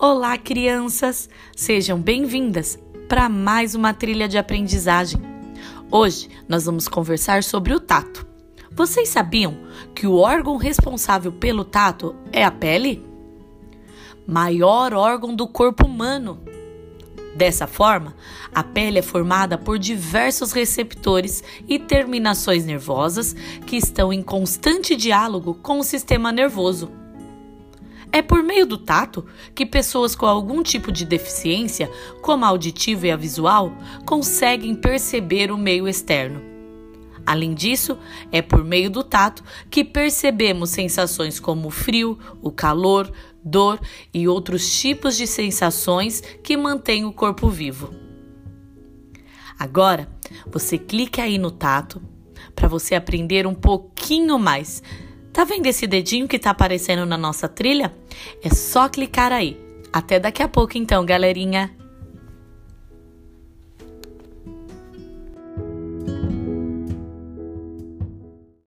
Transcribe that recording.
Olá, crianças! Sejam bem-vindas para mais uma trilha de aprendizagem. Hoje nós vamos conversar sobre o tato. Vocês sabiam que o órgão responsável pelo tato é a pele? Maior órgão do corpo humano. Dessa forma, a pele é formada por diversos receptores e terminações nervosas que estão em constante diálogo com o sistema nervoso. É por meio do tato que pessoas com algum tipo de deficiência, como a auditiva e a visual, conseguem perceber o meio externo. Além disso, é por meio do tato que percebemos sensações como o frio, o calor, dor e outros tipos de sensações que mantêm o corpo vivo. Agora, você clique aí no tato para você aprender um pouquinho mais Tá vendo esse dedinho que tá aparecendo na nossa trilha? É só clicar aí. Até daqui a pouco então, galerinha!